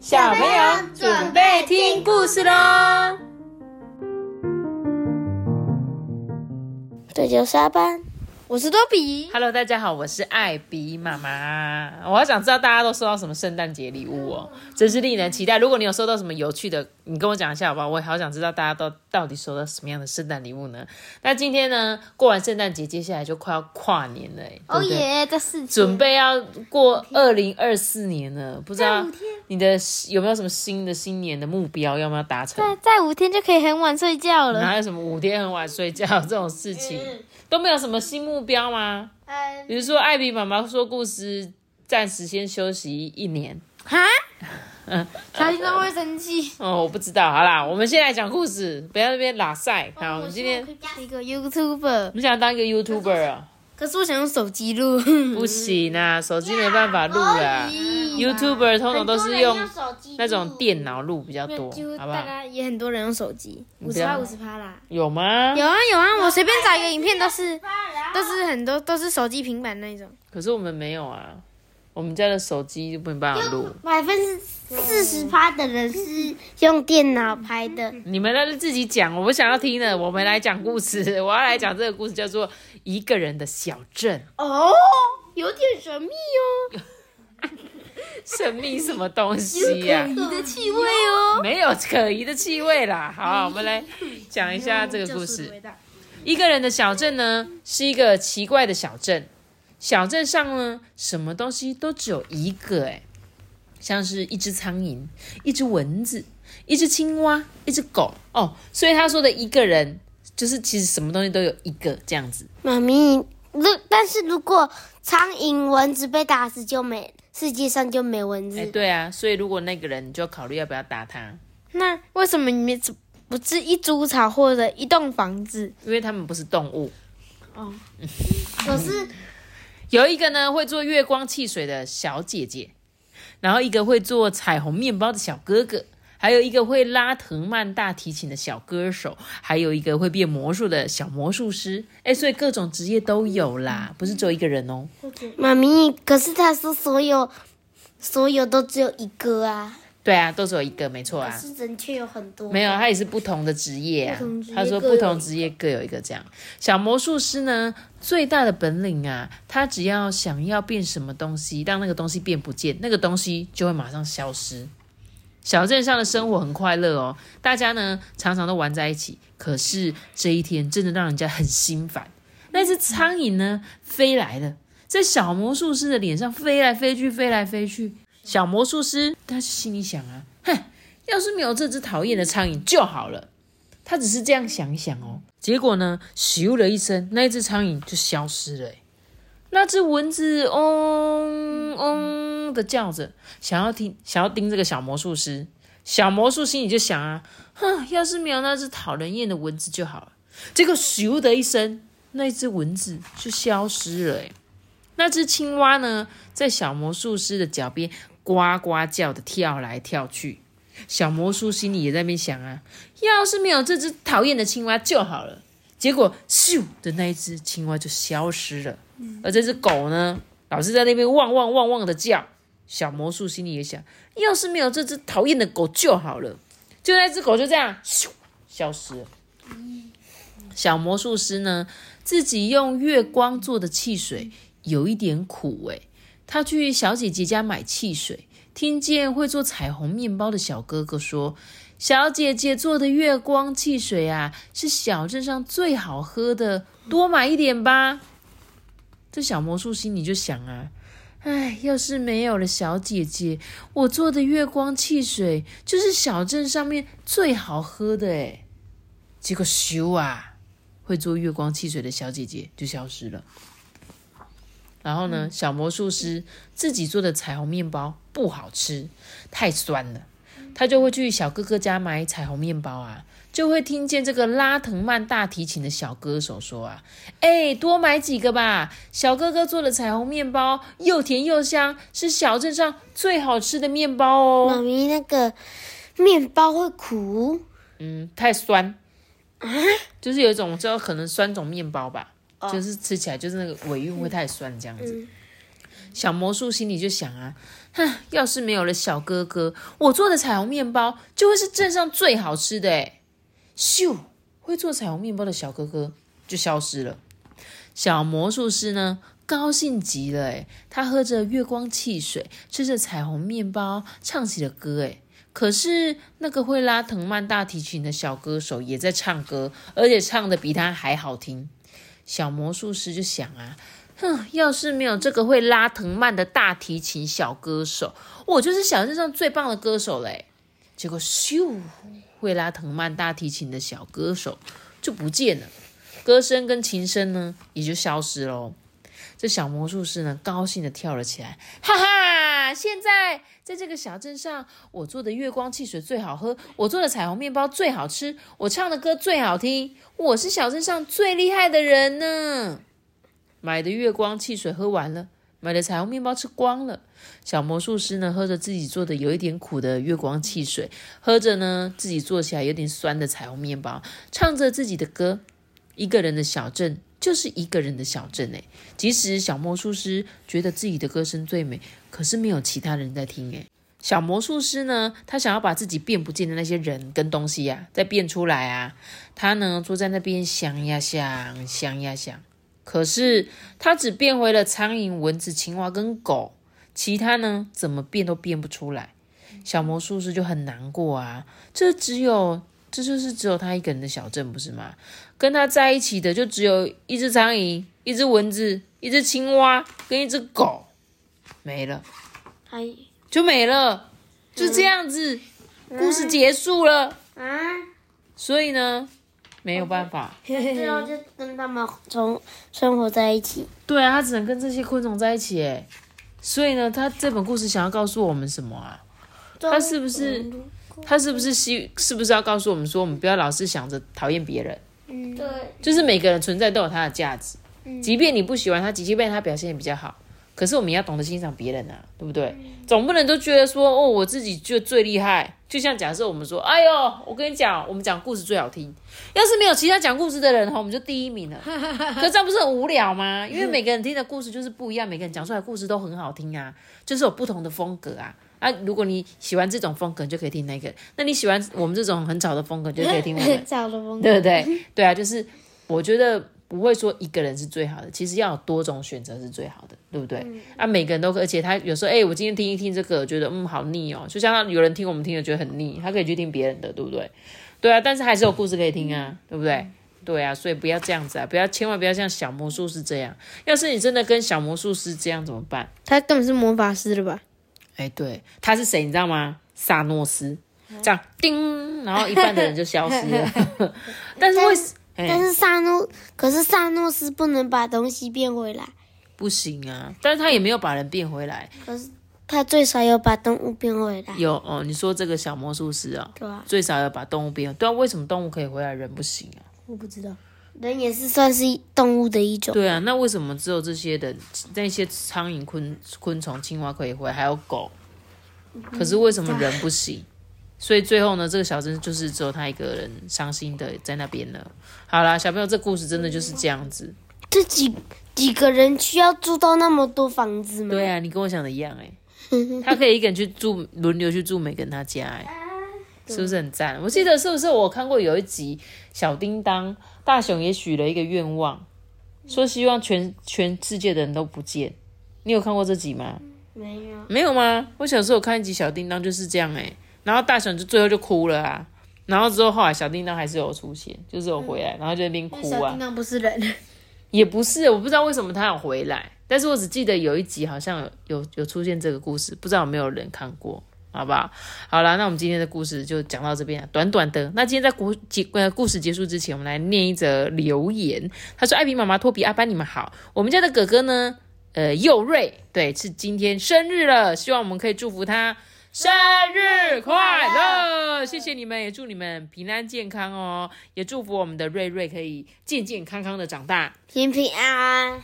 小朋友准备听故事喽！这就是阿班，我是多比。Hello，大家好，我是艾比妈妈。我好想知道大家都收到什么圣诞节礼物哦，真是令人期待。如果你有收到什么有趣的，你跟我讲一下好不好？我也好想知道大家都到底收到什么样的圣诞礼物呢？那今天呢，过完圣诞节，接下来就快要跨年了？耶，这四准备要过二零二四年了，不知道你的有没有什么新的新年的目标，要不要达成？再再五天就可以很晚睡觉了。哪有什么五天很晚睡觉这种事情，都没有什么新目标吗？比如说，艾比妈妈说故事，暂时先休息一年。哈？小 心他会生气。哦，我不知道。好啦，我们先来讲故事，不要在那边拉塞。好，我们今天是一个 YouTuber，你想当一个 YouTuber 啊？可是我想用手机录。不行啊，手机没办法录啦。YouTuber 通常都是用那种电脑录比较多，好不好？大家也很多人用手机，五十趴五十趴啦。有吗？有啊有啊，我随便找一个影片都是 都是很多都是手机平板那种。可是我们没有啊，我们家的手机就没办法录。百分之四十趴的人是用电脑拍的。你们在自己讲，我不想要听的。我们来讲故事，我要来讲这个故事，叫做《一个人的小镇哦，有点神秘哦。》。神秘什么东西呀、可疑的气味哦。没有可疑的气味啦。好，我们来讲一下这个故事。一个人的小镇呢，是一个奇怪的小镇。小镇上呢，什么东西都只有一个，诶，像是一只苍蝇、一只蚊子、一只青蛙、一只狗哦。所以他说的一个人，就是其实什么东西都有一个这样子。妈咪，如但是如果苍蝇、蚊子被打死就没，世界上就没蚊子。哎，对啊，所以如果那个人，你就考虑要不要打他，那为什么你们只不是一株草或者一栋房子？因为他们不是动物。哦可是有一个呢会做月光汽水的小姐姐，然后一个会做彩虹面包的小哥哥，还有一个会拉藤蔓大提琴的小歌手，还有一个会变魔术的小魔术师。哎，所以各种职业都有啦，不是只有一个人哦。妈咪，可是他说所有所有都只有一个啊，对啊，都只有一个，没错可啊。是人却有很多。没有，他也是不同的职业啊他说不同职业各有一个这样。小魔术师呢，最大的本领啊，他只要想要变什么东西，让那个东西变不见，那个东西就会马上消失。小镇上的生活很快乐哦，大家呢常常都玩在一起。可是这一天真的让人家很心烦。那只苍蝇呢飞来了，在小魔术师的脸上飞来飞去，飞来飞去。小魔术师他心里想啊，哼，要是没有这只讨厌的苍蝇就好了。他只是这样想一想哦，结果呢，咻了一声，那一只苍蝇就消失了。那只蚊子嗡嗡的叫着，想要听，想要叮这个小魔术师。小魔术心里就想啊，哼，要是没有那只讨人厌的蚊子就好了。结果咻的一声，那一只蚊子就消失了。那只青蛙呢，在小魔术师的脚边呱呱叫的跳来跳去。小魔术心里也在那边想啊，要是没有这只讨厌的青蛙就好了。结果咻的那一只青蛙就消失了，而这只狗呢，老是在那边汪汪汪汪的叫。小魔术心里也想，要是没有这只讨厌的狗就好了。就那只狗就这样咻消失了。小魔术师呢，自己用月光做的汽水有一点苦诶。他去小姐姐家买汽水，听见会做彩虹面包的小哥哥说：“小姐姐做的月光汽水啊，是小镇上最好喝的，多买一点吧。”这小魔术心里就想啊，哎，要是没有了小姐姐，我做的月光汽水就是小镇上面最好喝的诶。结果咻啊，会做月光汽水的小姐姐就消失了。然后呢，小魔术师自己做的彩虹面包不好吃，太酸了。他就会去小哥哥家买彩虹面包啊，就会听见这个拉藤曼大提琴的小歌手说啊：“哎，多买几个吧，小哥哥做的彩虹面包又甜又香，是小镇上最好吃的面包哦。妈咪那个面包会苦，”嗯，太酸。啊，就是有一种叫可能酸种面包吧，就是吃起来就是那个尾韵会太酸这样子。小魔术心里就想啊，哼，要是没有了小哥哥，我做的彩虹面包就会是镇上最好吃的诶咻，会做彩虹面包的小哥哥就消失了。小魔术师呢，高兴极了诶他喝着月光汽水，吃着彩虹面包，唱起了歌诶可是那个会拉藤蔓大提琴的小歌手也在唱歌，而且唱的比他还好听。小魔术师就想啊，哼，要是没有这个会拉藤蔓的大提琴小歌手，我就是小镇上最棒的歌手嘞。结果咻，会拉藤蔓大提琴的小歌手就不见了，歌声跟琴声呢也就消失喽。这小魔术师呢，高兴的跳了起来，哈哈！现在在这个小镇上，我做的月光汽水最好喝，我做的彩虹面包最好吃，我唱的歌最好听，我是小镇上最厉害的人呢。买的月光汽水喝完了，买的彩虹面包吃光了。小魔术师呢，喝着自己做的有一点苦的月光汽水，喝着呢自己做起来有点酸的彩虹面包，唱着自己的歌。一个人的小镇就是一个人的小镇诶，即使小魔术师觉得自己的歌声最美，可是没有其他人在听诶。小魔术师呢，他想要把自己变不见的那些人跟东西呀，再变出来啊。他呢坐在那边想呀想，想呀想，可是他只变回了苍蝇、蚊子、青蛙跟狗，其他呢怎么变都变不出来。小魔术师就很难过啊，这只有。这就是只有他一个人的小镇，不是吗？跟他在一起的就只有一只苍蝇、一只蚊子、一只青蛙跟一只狗，没了，哎就没了，就这样子，故事结束了。啊，所以呢，没有办法，最后就跟他们从生活在一起。对啊，他只能跟这些昆虫在一起，哎，所以呢，他这本故事想要告诉我们什么啊？他是不是？他是不是希是不是要告诉我们说，我们不要老是想着讨厌别人，嗯，对，就是每个人存在都有他的价值，即便你不喜欢他，即便他表现也比较好，可是我们要懂得欣赏别人啊，对不对？总不能都觉得说，哦，我自己就最厉害。就像假设我们说，哎呦，我跟你讲，我们讲故事最好听，要是没有其他讲故事的人哈，我们就第一名了。可这样不是很无聊吗？因为 每个人听的故事就是不一样，每个人讲出来的故事都很好听啊，就是有不同的风格啊。啊，如果你喜欢这种风格，就可以听那个；那你喜欢我们这种很吵的风格，就可以听我们。吵的风格，对不对？对啊，就是我觉得不会说一个人是最好的，其实要有多种选择是最好的，对不对？啊，每个人都，而且他有时候，哎，我今天听一听这个，觉得嗯好腻哦，就像有人听我们听的觉得很腻，他可以去听别人的，对不对？对啊，但是还是有故事可以听啊，对不对？对啊，所以不要这样子啊，不要千万不要像小魔术师这样。要是你真的跟小魔术师这样怎么办？他根本是魔法师了吧？哎，对，他是谁？你知道吗？萨诺斯，这样叮，然后一半的人就消失了。但是为什？但是萨诺，可是萨诺斯不能把东西变回来。不行啊！但是他也没有把人变回来。可是他最少有把动物变回来。有哦，你说这个小魔术师啊，对啊，最少要把动物变。对啊，为什么动物可以回来，人不行啊？我不知道，人也是算是动物的一种。对啊，那为什么只有这些的那些苍蝇、昆昆虫、青蛙可以回来，还有狗？可是为什么人不行？所以最后呢，这个小镇就是只有他一个人伤心的在那边了。好啦，小朋友，这故事真的就是这样子。这几几个人需要住到那么多房子吗？对啊，你跟我想的一样哎、他可以一个人去住，轮流去住每个人他家哎、是不是很赞？我记得是不是我看过有一集小叮当大雄也许了一个愿望，说希望全全世界的人都不见。你有看过这集吗？没有。没有吗？我小时候有看一集小叮当就是这样哎、然后大雄就最后就哭了啊。然后之后后来小叮当还是有出现，就是有回来，然后就在那边哭啊小叮。当不是人，也不是，我不知道为什么他要回来，但是我只记得有一集好像有有有出现这个故事，不知道有没有人看过，好不好？好啦，那我们今天的故事就讲到这边了，短短的。那今天在故结呃故事结束之前，我们来念一则留言。他说：“艾比妈妈、托比、阿班，你们好，我们家的哥哥呢，呃，佑瑞，对，是今天生日了，希望我们可以祝福他。”生日快乐！谢谢你们，也祝你们平安健康哦，也祝福我们的瑞瑞可以健健康康的长大。平平安安。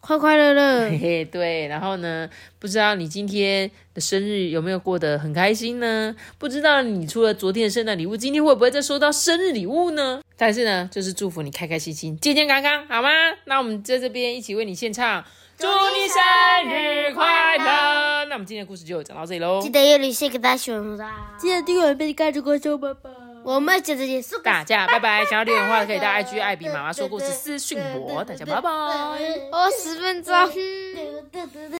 快快乐乐嘿。嘿，对，然后呢？不知道你今天的生日有没有过得很开心呢？不知道你除了昨天的圣诞礼物，今天会不会再收到生日礼物呢？但是呢，就是祝福你开开心心、健健康康，好吗？那我们在这边一起为你献唱祝你生日快乐。那我们今天的故事就讲到这里喽记，得要留下给大家喜欢的，记得订阅并关注关注爸爸。我们接着结束。大家拜拜。想要留言的话，可以到 IG 艾比妈妈说故事私讯我。大家拜拜。哦，十分钟。